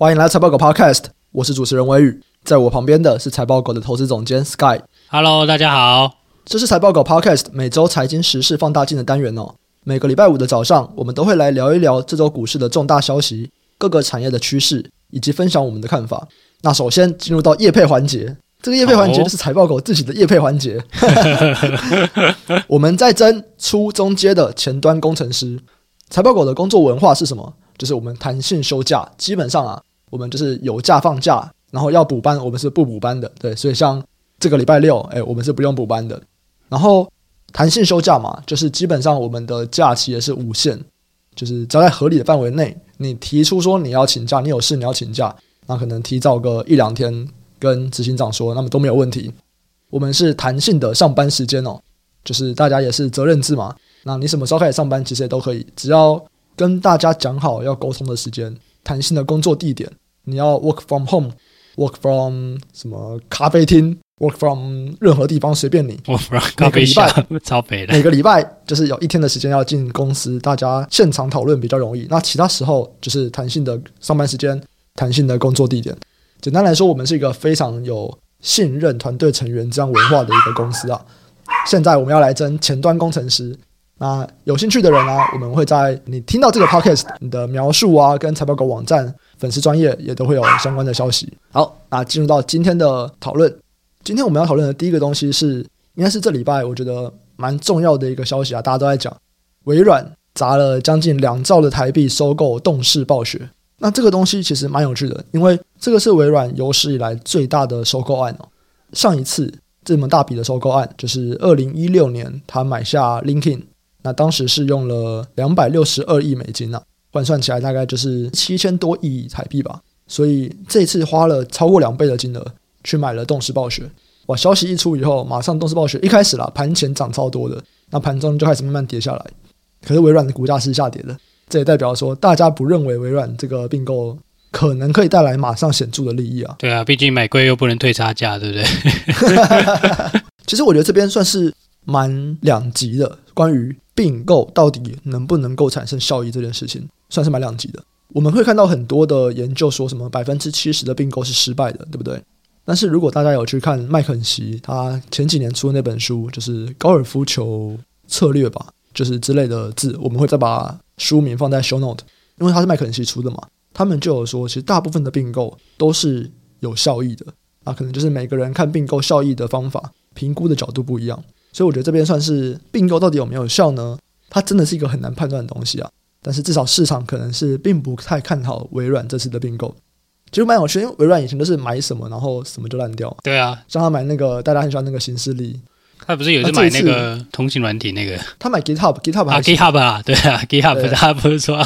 欢迎来财报狗 Podcast，我是主持人威宇，在我旁边的是财报狗的投资总监 Sky。Hello，大家好，这是财报狗 Podcast 每周财经时事放大镜的单元哦。每个礼拜五的早上，我们都会来聊一聊这周股市的重大消息、各个产业的趋势，以及分享我们的看法。那首先进入到业配环节。这个业配环节就是财报狗自己的业配环节。我们在争初中阶的前端工程师。财报狗的工作文化是什么？就是我们弹性休假，基本上啊，我们就是有假放假，然后要补班，我们是不补班的。对，所以像这个礼拜六，哎，我们是不用补班的。然后弹性休假嘛，就是基本上我们的假期也是无限，就是只要在合理的范围内，你提出说你要请假，你有事你要请假，那可能提早个一两天。跟执行长说，那么都没有问题。我们是弹性的上班时间哦，就是大家也是责任制嘛。那你什么时候开始上班，其实也都可以，只要跟大家讲好要沟通的时间。弹性的工作地点，你要 work from home，work from 什么咖啡厅，work from 任何地方随便你。from 咖啡厅，超肥的。每个礼拜就是有一天的时间要进公司，大家现场讨论比较容易。那其他时候就是弹性的上班时间，弹性的工作地点。简单来说，我们是一个非常有信任团队成员这样文化的一个公司啊。现在我们要来争前端工程师，那有兴趣的人呢、啊，我们会在你听到这个 podcast 你的描述啊，跟财报狗网站粉丝专业也都会有相关的消息。好，那进入到今天的讨论。今天我们要讨论的第一个东西是，应该是这礼拜我觉得蛮重要的一个消息啊，大家都在讲，微软砸了将近两兆的台币收购动视暴雪。那这个东西其实蛮有趣的，因为这个是微软有史以来最大的收购案哦。上一次这么大笔的收购案，就是二零一六年他买下 LinkedIn，那当时是用了两百六十二亿美金啊，换算起来大概就是七千多亿台币吧。所以这次花了超过两倍的金额去买了动视暴雪。哇，消息一出以后，马上动视暴雪一开始啦，盘前涨超多的，那盘中就开始慢慢跌下来。可是微软的股价是下跌的。这也代表说，大家不认为微软这个并购可能可以带来马上显著的利益啊。对啊，毕竟买贵又不能退差价，对不对？其实我觉得这边算是蛮两极的，关于并购到底能不能够产生效益这件事情，算是蛮两极的。我们会看到很多的研究说什么百分之七十的并购是失败的，对不对？但是如果大家有去看麦肯锡他前几年出的那本书，就是高尔夫球策略吧，就是之类的字，我们会再把。书名放在 show note，因为它是麦肯锡出的嘛，他们就有说，其实大部分的并购都是有效益的，啊，可能就是每个人看并购效益的方法、评估的角度不一样，所以我觉得这边算是并购到底有没有效呢？它真的是一个很难判断的东西啊。但是至少市场可能是并不太看好微软这次的并购，其实蛮有趣，因为微软以前都是买什么然后什么就烂掉，对啊，像他买那个大家很喜欢那个形式力。他不是有一次买那个通信软体那个？他买 GitHub，GitHub 啊，GitHub 啊，对啊，GitHub，他不是说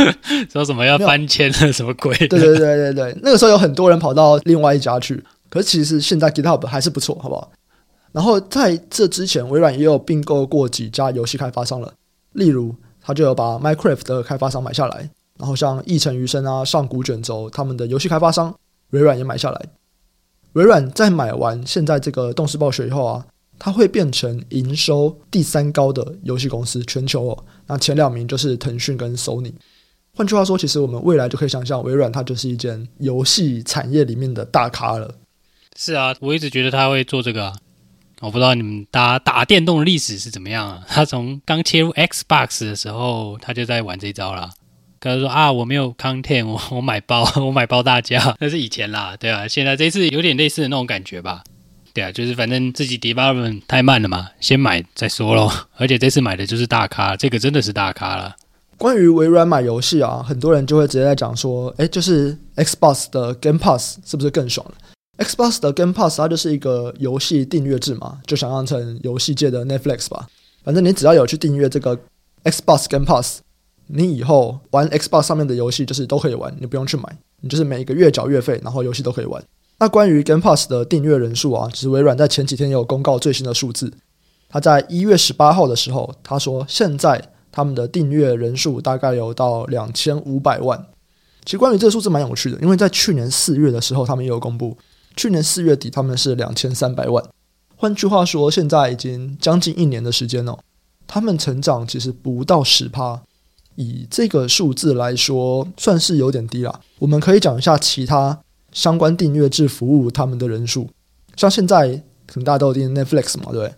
说什么要搬迁的什么鬼？对对对对对，那个时候有很多人跑到另外一家去，可是其实现在 GitHub 还是不错，好不好？然后在这之前，微软也有并购过几家游戏开发商了，例如他就有把 Minecraft 的开发商买下来，然后像一城余生啊、上古卷轴他们的游戏开发商，微软也买下来。微软在买完现在这个动视暴雪以后啊。它会变成营收第三高的游戏公司，全球哦。那前两名就是腾讯跟索尼。换句话说，其实我们未来就可以想象，微软它就是一间游戏产业里面的大咖了。是啊，我一直觉得他会做这个啊。我不知道你们打打电动的历史是怎么样啊？他从刚切入 Xbox 的时候，他就在玩这招啦。可是说啊，我没有 content，我我买包，我买包大家，那是以前啦，对啊。现在这次有点类似的那种感觉吧。对啊，就是反正自己 development 太慢了嘛，先买再说喽。而且这次买的就是大咖，这个真的是大咖了。关于微软买游戏啊，很多人就会直接在讲说，哎，就是 Xbox 的 Game Pass 是不是更爽了？Xbox 的 Game Pass 它就是一个游戏订阅制嘛，就想象成游戏界的 Netflix 吧。反正你只要有去订阅这个 Xbox Game Pass，你以后玩 Xbox 上面的游戏就是都可以玩，你不用去买，你就是每一个月缴月费，然后游戏都可以玩。那关于 Game Pass 的订阅人数啊，其实微软在前几天也有公告最新的数字。他在一月十八号的时候，他说现在他们的订阅人数大概有到两千五百万。其实关于这个数字蛮有趣的，因为在去年四月的时候，他们也有公布，去年四月底他们是两千三百万。换句话说，现在已经将近一年的时间哦，他们成长其实不到十趴。以这个数字来说，算是有点低了。我们可以讲一下其他相关订阅制服务他们的人数，像现在可能大家都有订 Netflix 嘛，对不对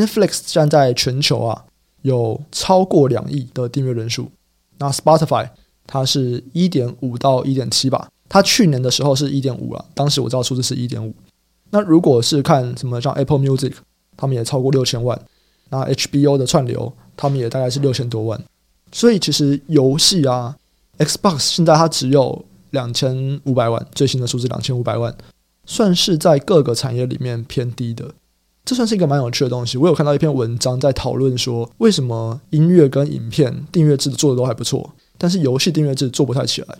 ？Netflix 现在在全球啊有超过两亿的订阅人数。那 Spotify 它是一点五到一点七吧，它去年的时候是一点五啊，当时我知道数字是一点五。那如果是看什么像 Apple Music，他们也超过六千万。那 HBO 的串流，他们也大概是六千多万。所以其实游戏啊，Xbox 现在它只有两千五百万，最新的数字两千五百万，算是在各个产业里面偏低的。这算是一个蛮有趣的东西。我有看到一篇文章在讨论说，为什么音乐跟影片订阅制做的都还不错，但是游戏订阅制做不太起来。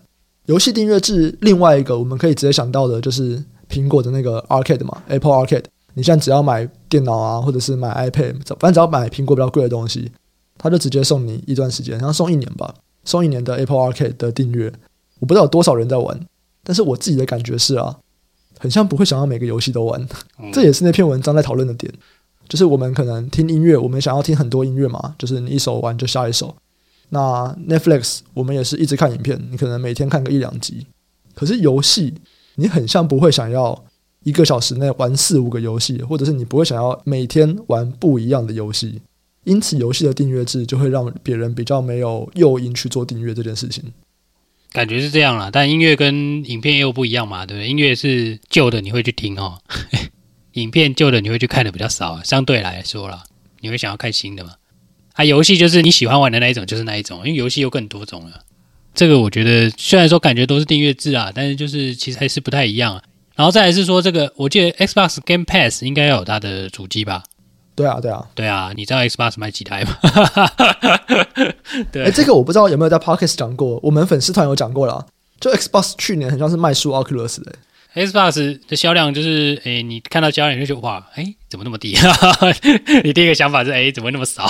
游戏订阅制另外一个我们可以直接想到的就是苹果的那个 Arcade 嘛，Apple Arcade。你现在只要买电脑啊，或者是买 iPad，反正只要买苹果比较贵的东西，他就直接送你一段时间，然后送一年吧，送一年的 Apple Arcade 的订阅。我不知道有多少人在玩，但是我自己的感觉是啊，很像不会想要每个游戏都玩。这也是那篇文章在讨论的点，就是我们可能听音乐，我们想要听很多音乐嘛，就是你一首完就下一首。那 Netflix 我们也是一直看影片，你可能每天看个一两集。可是游戏，你很像不会想要。一个小时内玩四五个游戏，或者是你不会想要每天玩不一样的游戏，因此游戏的订阅制就会让别人比较没有诱因去做订阅这件事情。感觉是这样啦，但音乐跟影片又不一样嘛，对不对？音乐是旧的，你会去听哦；影片旧的，你会去看的比较少，相对来说啦，你会想要看新的嘛？啊，游戏就是你喜欢玩的那一种，就是那一种，因为游戏有更多种了。这个我觉得虽然说感觉都是订阅制啊，但是就是其实还是不太一样。然后再来是说，这个我记得 Xbox Game Pass 应该要有它的主机吧？对啊，对啊，对啊！你知道 Xbox 卖几台吗？对，哎，这个我不知道有没有在 Podcast 讲过，我们粉丝团有讲过了。就 Xbox 去年很像是卖书 Oculus 的。Xbox 的销量就是，诶，你看到销量你就觉得哇，诶，怎么那么低？你第一个想法是，诶，怎么那么少？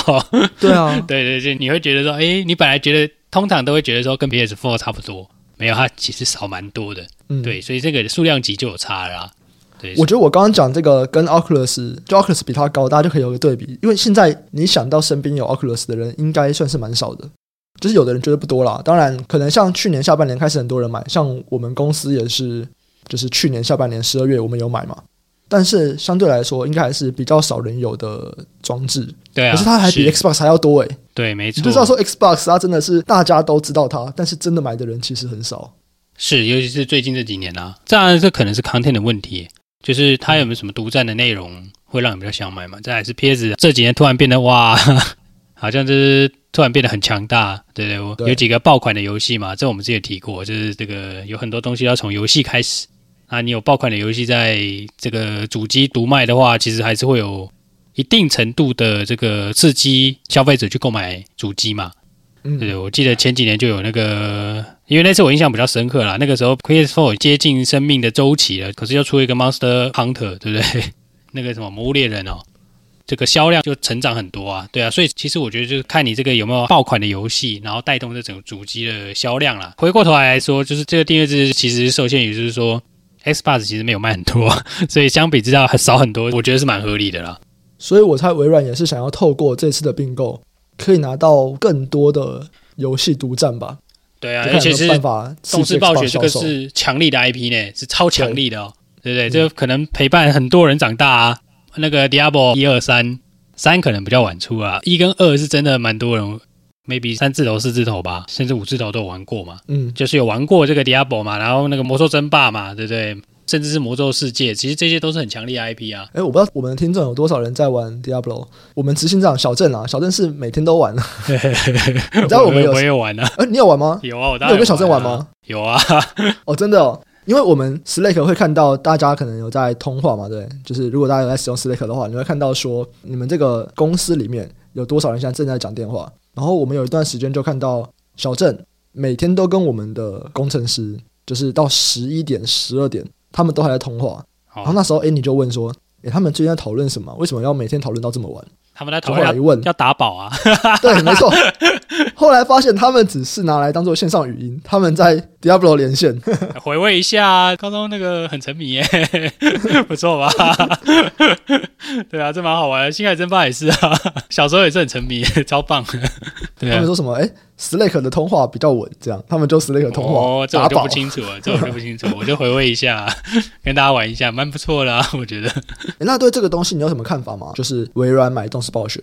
对啊，对 对对，你会觉得说，诶，你本来觉得通常都会觉得说跟 PS4 差不多。没有，它其实少蛮多的，嗯，对，所以这个数量级就有差了啦。对，我觉得我刚刚讲这个跟 Oculus，就 Oculus 比它高，大家就可以有个对比。因为现在你想到身边有 Oculus 的人，应该算是蛮少的，就是有的人觉得不多啦。当然，可能像去年下半年开始很多人买，像我们公司也是，就是去年下半年十二月我们有买嘛。但是相对来说，应该还是比较少人有的装置。对啊，可是它还比 Xbox 还要多诶。对，没错。你就知道说 Xbox 它真的是大家都知道它，但是真的买的人其实很少。是，尤其是最近这几年啊，当然这可能是 content 的问题，就是它有没有什么独占的内容会让你比较想买嘛？再还是 PS 这几年突然变得哇，好像就是突然变得很强大，对对，对，有几个爆款的游戏嘛，这我们之前提过，就是这个有很多东西要从游戏开始。啊，你有爆款的游戏在这个主机独卖的话，其实还是会有一定程度的这个刺激消费者去购买主机嘛。嗯，对，我记得前几年就有那个，因为那次我印象比较深刻啦。那个时候 PS4 接近生命的周期了，可是又出一个 Monster Hunter，对不对？那个什么魔物猎人哦，这个销量就成长很多啊。对啊，所以其实我觉得就是看你这个有没有爆款的游戏，然后带动这整个主机的销量啦。回过头来来说，就是这个订阅制其实受限于就是说。Xbox 其实没有卖很多，所以相比之下还少很多，我觉得是蛮合理的啦。所以我猜微软也是想要透过这次的并购，可以拿到更多的游戏独占吧？对啊，而且是动视暴雪这个是强力的 IP 呢，是超强力的哦，对不对？这、嗯、可能陪伴很多人长大啊。那个 Diablo 一二三，三可能比较晚出啊，一跟二是真的蛮多人。Maybe 三字头、四字头吧，甚至五字头都有玩过嘛。嗯，就是有玩过这个 Diablo 嘛，然后那个魔兽争霸嘛，对不对？甚至是魔兽世界，其实这些都是很强力的 IP 啊。哎，我不知道我们的听众有多少人在玩 Diablo。我们执行长小郑啊，小郑是每天都玩的。你知道我们有，我也有玩啊。哎，你有玩吗？有啊，我当然有，啊。你有跟小郑玩吗？有啊。哦，真的哦，因为我们 Slack 会看到大家可能有在通话嘛，对，就是如果大家有在使用 Slack 的话，你会看到说你们这个公司里面有多少人现在正在讲电话。然后我们有一段时间就看到小郑每天都跟我们的工程师，就是到十一点、十二点，他们都还在通话。然后那时候，哎，你就问说，哎，他们最近在讨论什么？为什么要每天讨论到这么晚？他们在讨论一问要打宝啊？对，没错。后来发现他们只是拿来当做线上语音，他们在 Diablo 连线。回味一下，高中那个很沉迷耶，不错吧？对啊，这蛮好玩的。星海争霸也是啊，小时候也是很沉迷，超棒。对啊，他们说什么？哎，Slake 的通话比较稳，这样他们就 Slake 通话。哦，这我就不清楚了，这我就不清楚，我就回味一下，跟大家玩一下，蛮不错的啊，我觉得。那对这个东西你有什么看法吗？就是微软买动视暴雪，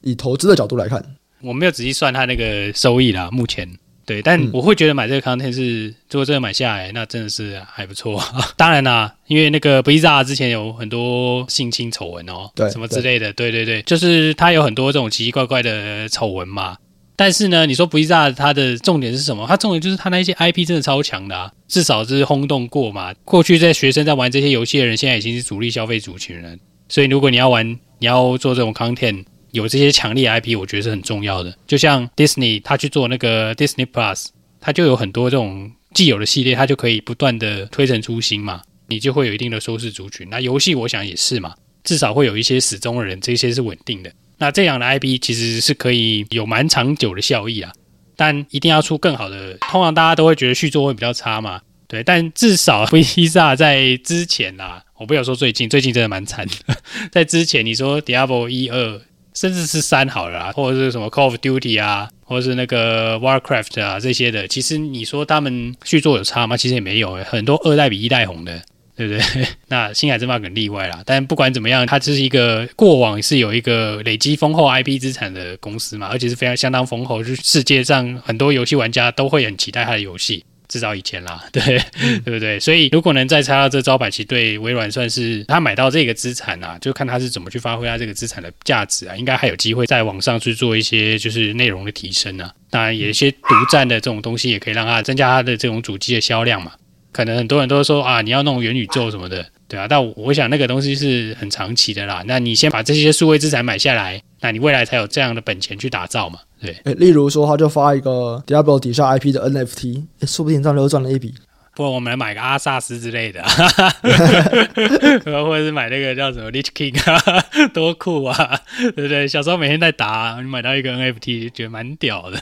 以投资的角度来看。我没有仔细算它那个收益啦，目前对，但我会觉得买这个 content 是，如果真的买下来，那真的是还不错。当然啦，因为那个 Blizzard 之前有很多性侵丑闻哦，对，什么之类的，对对对，就是它有很多这种奇奇怪怪的丑闻嘛。但是呢，你说 Blizzard 它的重点是什么？它重点就是它那些 IP 真的超强的啊，至少是轰动过嘛。过去在学生在玩这些游戏的人，现在已经是主力消费族群了。所以如果你要玩，你要做这种 content。有这些强烈 IP，我觉得是很重要的。就像 Disney，他去做那个 Disney Plus，他就有很多这种既有的系列，他就可以不断的推陈出新嘛，你就会有一定的收视族群。那游戏我想也是嘛，至少会有一些死忠的人，这些是稳定的。那这样的 IP 其实是可以有蛮长久的效益啊，但一定要出更好的。通常大家都会觉得续作会比较差嘛，对，但至少 Blizzard 在之前啊，我不要说最近，最近真的蛮惨的。在之前你说 Diablo 一二。甚至是三好了啦，或者是什么 Call of Duty 啊，或者是那个 Warcraft 啊这些的，其实你说他们续作有差吗？其实也没有，很多二代比一代红的，对不对？那星海争霸可能例外啦，但不管怎么样，它只是一个过往是有一个累积丰厚 IP 资产的公司嘛，而且是非常相当丰厚，就是世界上很多游戏玩家都会很期待它的游戏。至少以前啦，对、嗯、对不对？所以如果能再插到这招牌，其实对微软算是他买到这个资产啊，就看他是怎么去发挥他这个资产的价值啊，应该还有机会在网上去做一些就是内容的提升啊。当然，有一些独占的这种东西也可以让他增加他的这种主机的销量嘛。可能很多人都说啊，你要弄元宇宙什么的，对啊。但我想那个东西是很长期的啦。那你先把这些数位资产买下来，那你未来才有这样的本钱去打造嘛。对，诶，例如说，他就发一个 Diablo 底下 IP 的 NFT，诶，说不定这样又赚了一笔。不然我们来买个阿萨斯之类的，或者是买那个叫什么 Lich King 啊，多酷啊，对不对？小时候每天在打，你买到一个 NFT，觉得蛮屌的。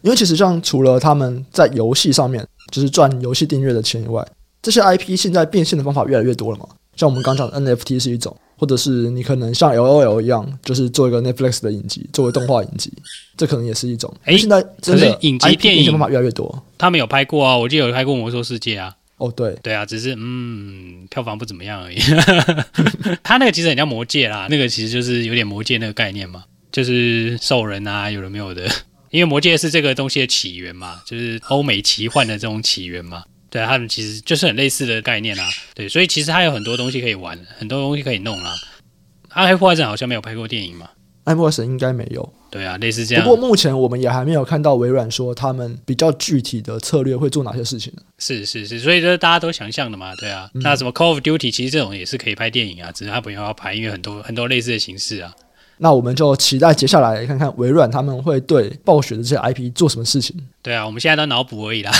因为其实像除了他们在游戏上面就是赚游戏订阅的钱以外，这些 IP 现在变现的方法越来越多了嘛。像我们刚讲的 NFT 是一种。或者是你可能像 LOL 一样，就是做一个 Netflix 的影集，作为动画影集，这可能也是一种。哎，现在真的影集电影方法越来越多。他们有拍过啊，我记得有拍过《魔兽世界》啊。哦，对，对啊，只是嗯，票房不怎么样而已。他那个其实很像魔戒啦，那个其实就是有点魔戒那个概念嘛，就是兽人啊，有的没有的。因为魔戒是这个东西的起源嘛，就是欧美奇幻的这种起源嘛。对，他们其实就是很类似的概念啦。对，所以其实它有很多东西可以玩，很多东西可以弄啦。暗黑破好像没有拍过电影嘛？暗黑破应该没有。对啊，类似这样。不过目前我们也还没有看到微软说他们比较具体的策略会做哪些事情。是是是，所以就是大家都想象的嘛。对啊，嗯、那什么 Call of Duty 其实这种也是可以拍电影啊，只是他不用要拍，因为很多很多类似的形式啊。那我们就期待接下来看看微软他们会对暴雪的这些 IP 做什么事情。对啊，我们现在都脑补而已啦。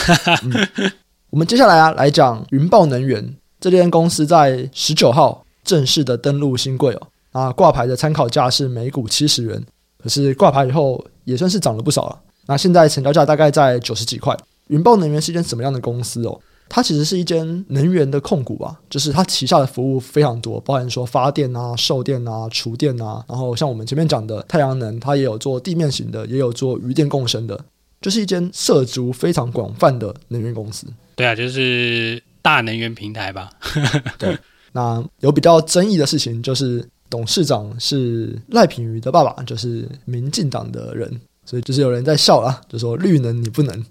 嗯 我们接下来啊，来讲云豹能源这间公司在十九号正式的登陆新柜哦。啊，挂牌的参考价是每股七十元，可是挂牌以后也算是涨了不少了。那现在成交价大概在九十几块。云豹能源是一间什么样的公司哦？它其实是一间能源的控股吧，就是它旗下的服务非常多，包含说发电啊、售电啊、储电啊，然后像我们前面讲的太阳能，它也有做地面型的，也有做余电共生的，就是一间涉足非常广泛的能源公司。对啊，就是大能源平台吧。对，那有比较争议的事情，就是董事长是赖品瑜的爸爸，就是民进党的人，所以就是有人在笑啦，就说绿能你不能。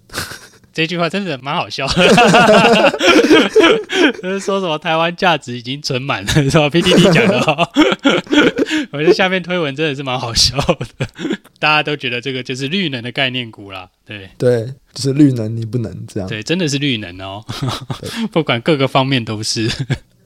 这句话真的蛮好笑。的，就是说什么台湾价值已经存满了，是吧？PDD 讲的哦，我觉得下面推文真的是蛮好笑的，大家都觉得这个就是绿能的概念股啦，对。对，就是绿能你不能这样，对，真的是绿能哦，不管各个方面都是。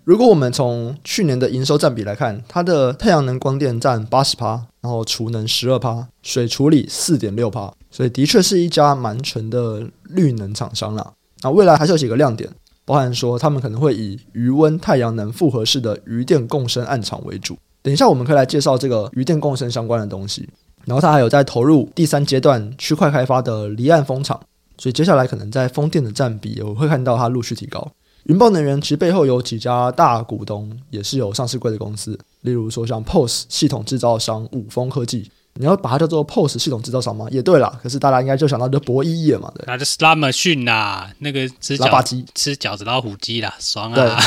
如果我们从去年的营收占比来看，它的太阳能光电占八十趴，然后储能十二趴，水处理四点六趴，所以的确是一家蛮纯的绿能厂商啦。那未来还是有几个亮点，包含说他们可能会以余温太阳能复合式的余电共生案场为主。等一下我们可以来介绍这个余电共生相关的东西。然后它还有在投入第三阶段区块开发的离岸风场，所以接下来可能在风电的占比，我会看到它陆续提高。云豹能源其实背后有几家大股东，也是有上市柜的公司，例如说像 POS 系统制造商五峰科技。你要把它叫做 POS 系统制造商吗？也对啦，可是大家应该就想到就博弈业嘛，对。那就 Slot Machine 啦，那个吃拉霸机吃饺子老虎机啦，爽啊！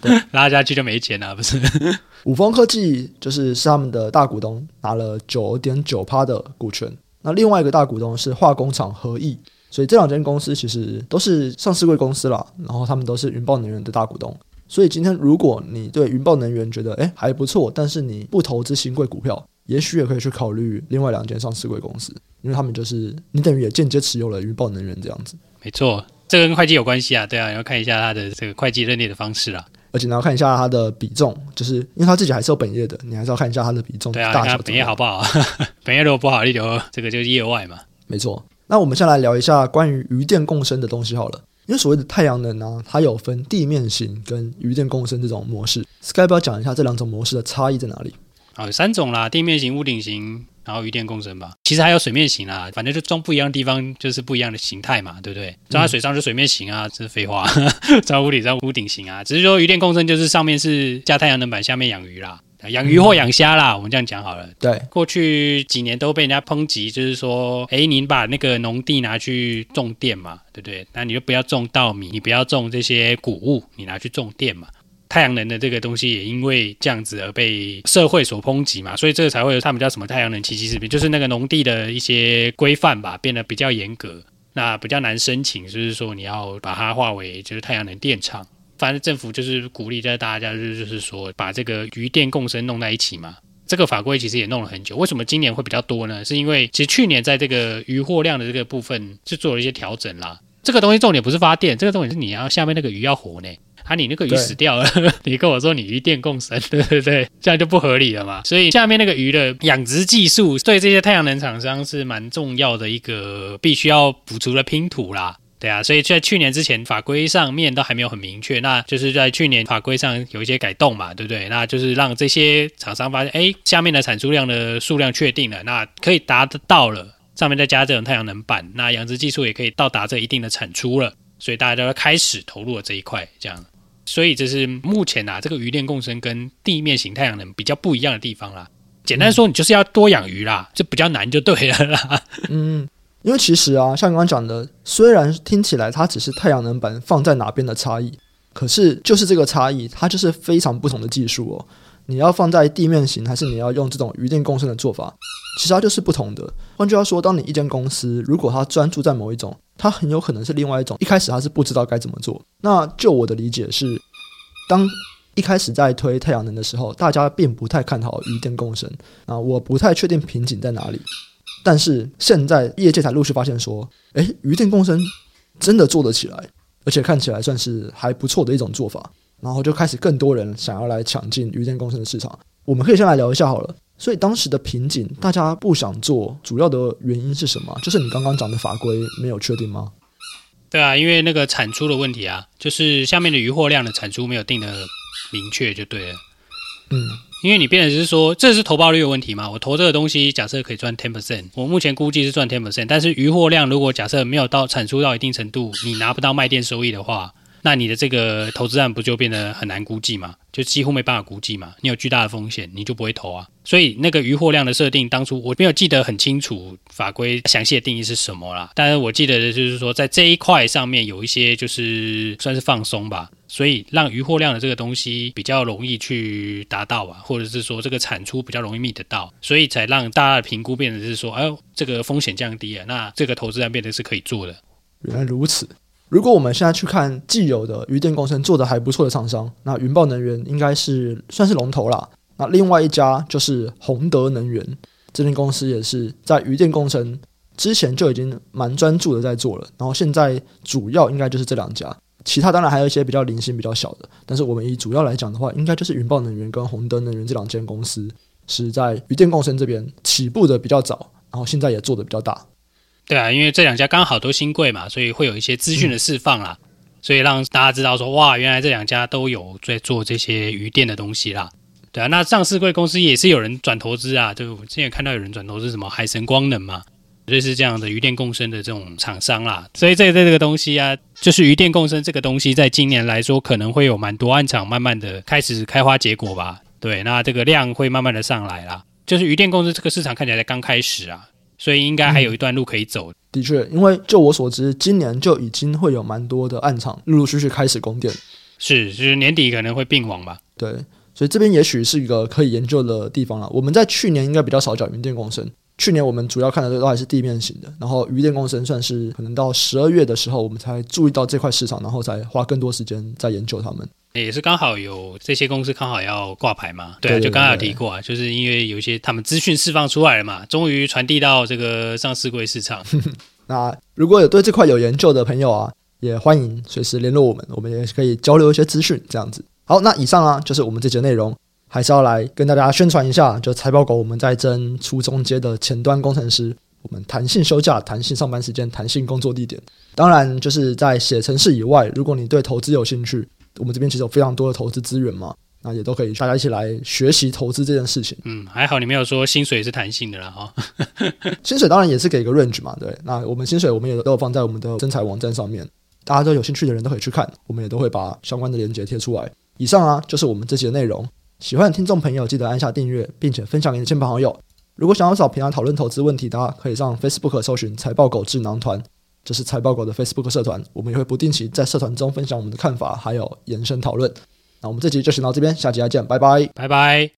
对，拉下去就没钱了，不是？五峰科技就是是他们的大股东，拿了九点九趴的股权。那另外一个大股东是化工厂合益，所以这两间公司其实都是上市柜公司啦，然后他们都是云豹能源的大股东。所以今天如果你对云豹能源觉得诶还不错，但是你不投资新贵股票。也许也可以去考虑另外两间上市贵公司，因为他们就是你等于也间接持有了云豹能源这样子。没错，这个跟会计有关系啊，对啊，你要看一下他的这个会计认列的方式啊，而且你要看一下它的比重，就是因为它自己还是有本业的，你还是要看一下它的比重。对啊，大小本业好不好？本业如果不好，你就这个就是业外嘛。没错，那我们先来聊一下关于渔电共生的东西好了，因为所谓的太阳能呢、啊，它有分地面型跟渔电共生这种模式，Sky 要讲一下这两种模式的差异在哪里？好，有三种啦，地面型、屋顶型，然后渔电共生吧。其实还有水面型啦，反正就装不一样的地方，就是不一样的形态嘛，对不对？装在水上是水面型啊，这是废话。装屋顶上屋顶型啊，只是说渔电共生就是上面是加太阳能板，下面养鱼啦，养鱼或养虾啦，我们这样讲好了。对，过去几年都被人家抨击，就是说，哎，您把那个农地拿去种电嘛，对不对？那你就不要种稻米，你不要种这些谷物，你拿去种电嘛。太阳能的这个东西也因为这样子而被社会所抨击嘛，所以这个才会有他们叫什么太阳能七七四平，就是那个农地的一些规范吧，变得比较严格，那比较难申请，就是说你要把它划为就是太阳能电厂，反正政府就是鼓励在大家就是就是说把这个渔电共生弄在一起嘛，这个法规其实也弄了很久，为什么今年会比较多呢？是因为其实去年在这个渔获量的这个部分是做了一些调整啦，这个东西重点不是发电，这个重点是你要下面那个鱼要活呢。啊，你那个鱼死掉了，你跟我说你鱼电共生，对对对，这样就不合理了嘛。所以下面那个鱼的养殖技术，对这些太阳能厂商是蛮重要的一个必须要补足的拼图啦。对啊，所以在去年之前法规上面都还没有很明确，那就是在去年法规上有一些改动嘛，对不对？那就是让这些厂商发现，哎，下面的产出量的数量确定了，那可以达得到了，上面再加这种太阳能板，那养殖技术也可以到达这一定的产出了，所以大家都要开始投入了这一块，这样。所以这是目前啊，这个鱼电共生跟地面型太阳能比较不一样的地方啦。简单说，你就是要多养鱼啦，就比较难就对了啦。嗯，因为其实啊，像刚刚讲的，虽然听起来它只是太阳能板放在哪边的差异，可是就是这个差异，它就是非常不同的技术哦。你要放在地面型，还是你要用这种鱼电共生的做法，其实它就是不同的。换句话说，当你一间公司如果它专注在某一种，它很有可能是另外一种。一开始它是不知道该怎么做。那就我的理解是，当一开始在推太阳能的时候，大家并不太看好渔电共生啊，我不太确定瓶颈在哪里。但是现在业界才陆续发现说，诶，渔电共生真的做得起来，而且看起来算是还不错的一种做法。然后就开始更多人想要来抢进渔电共生的市场。我们可以先来聊一下好了。所以当时的瓶颈，大家不想做，主要的原因是什么？就是你刚刚讲的法规没有确定吗？对啊，因为那个产出的问题啊，就是下面的渔获量的产出没有定的明确，就对了。嗯，因为你变的是说，这是投报率的问题嘛。我投这个东西，假设可以赚 ten percent，我目前估计是赚 ten percent，但是渔获量如果假设没有到产出到一定程度，你拿不到卖电收益的话。那你的这个投资案不就变得很难估计吗？就几乎没办法估计嘛。你有巨大的风险，你就不会投啊。所以那个余货量的设定，当初我没有记得很清楚法规详细的定义是什么啦。但是我记得的就是说，在这一块上面有一些就是算是放松吧，所以让余货量的这个东西比较容易去达到吧，或者是说这个产出比较容易觅得到，所以才让大家的评估变成是说，哎，这个风险降低了，那这个投资案变得是可以做的。原来如此。如果我们现在去看既有的渔电共生做的还不错的厂商，那云豹能源应该是算是龙头啦。那另外一家就是宏德能源，这间公司也是在渔电共生之前就已经蛮专注的在做了。然后现在主要应该就是这两家，其他当然还有一些比较零星比较小的。但是我们以主要来讲的话，应该就是云豹能源跟宏德能源这两间公司是在渔电共生这边起步的比较早，然后现在也做的比较大。对啊，因为这两家刚好都新贵嘛，所以会有一些资讯的释放啦，所以让大家知道说，哇，原来这两家都有在做这些渔电的东西啦。对啊，那上市贵公司也是有人转投资啊，就我之前看到有人转投资什么海神光能嘛，类似这样的渔电共生的这种厂商啦。所以这这这个东西啊，就是渔电共生这个东西，在今年来说可能会有蛮多案场慢慢的开始开花结果吧。对，那这个量会慢慢的上来啦。就是渔电共生这个市场看起来才刚开始啊，所以应该还有一段路可以走。嗯、的确，因为就我所知，今年就已经会有蛮多的暗场陆陆续续开始供电。是，就是年底可能会并网吧。对。所以这边也许是一个可以研究的地方了。我们在去年应该比较少讲云电共生，去年我们主要看的都还是地面型的，然后渔电共生算是可能到十二月的时候，我们才注意到这块市场，然后才花更多时间在研究它们。也是刚好有这些公司刚好要挂牌嘛，对啊，就刚刚有提过啊，就是因为有一些他们资讯释放出来了嘛，终于传递到这个上市柜市场。那如果有对这块有研究的朋友啊，也欢迎随时联络我们，我们也可以交流一些资讯，这样子。好，那以上啊就是我们这节内容，还是要来跟大家宣传一下，就财报狗我们在争初中阶的前端工程师，我们弹性休假、弹性上班时间、弹性工作地点。当然，就是在写程式以外，如果你对投资有兴趣，我们这边其实有非常多的投资资源嘛，那也都可以大家一起来学习投资这件事情。嗯，还好你没有说薪水是弹性的啦哈。薪水当然也是给一个 range 嘛，对。那我们薪水我们也都有放在我们的征才网站上面，大家都有兴趣的人都可以去看，我们也都会把相关的链接贴出来。以上啊，就是我们这期的内容。喜欢的听众朋友，记得按下订阅，并且分享给你的亲朋好友。如果想要找平安讨论投资问题，大家可以上 Facebook 搜寻“财报狗智囊团”，这是财报狗的 Facebook 社团。我们也会不定期在社团中分享我们的看法，还有延伸讨论。那我们这集就先到这边，下集再见，拜拜，拜拜。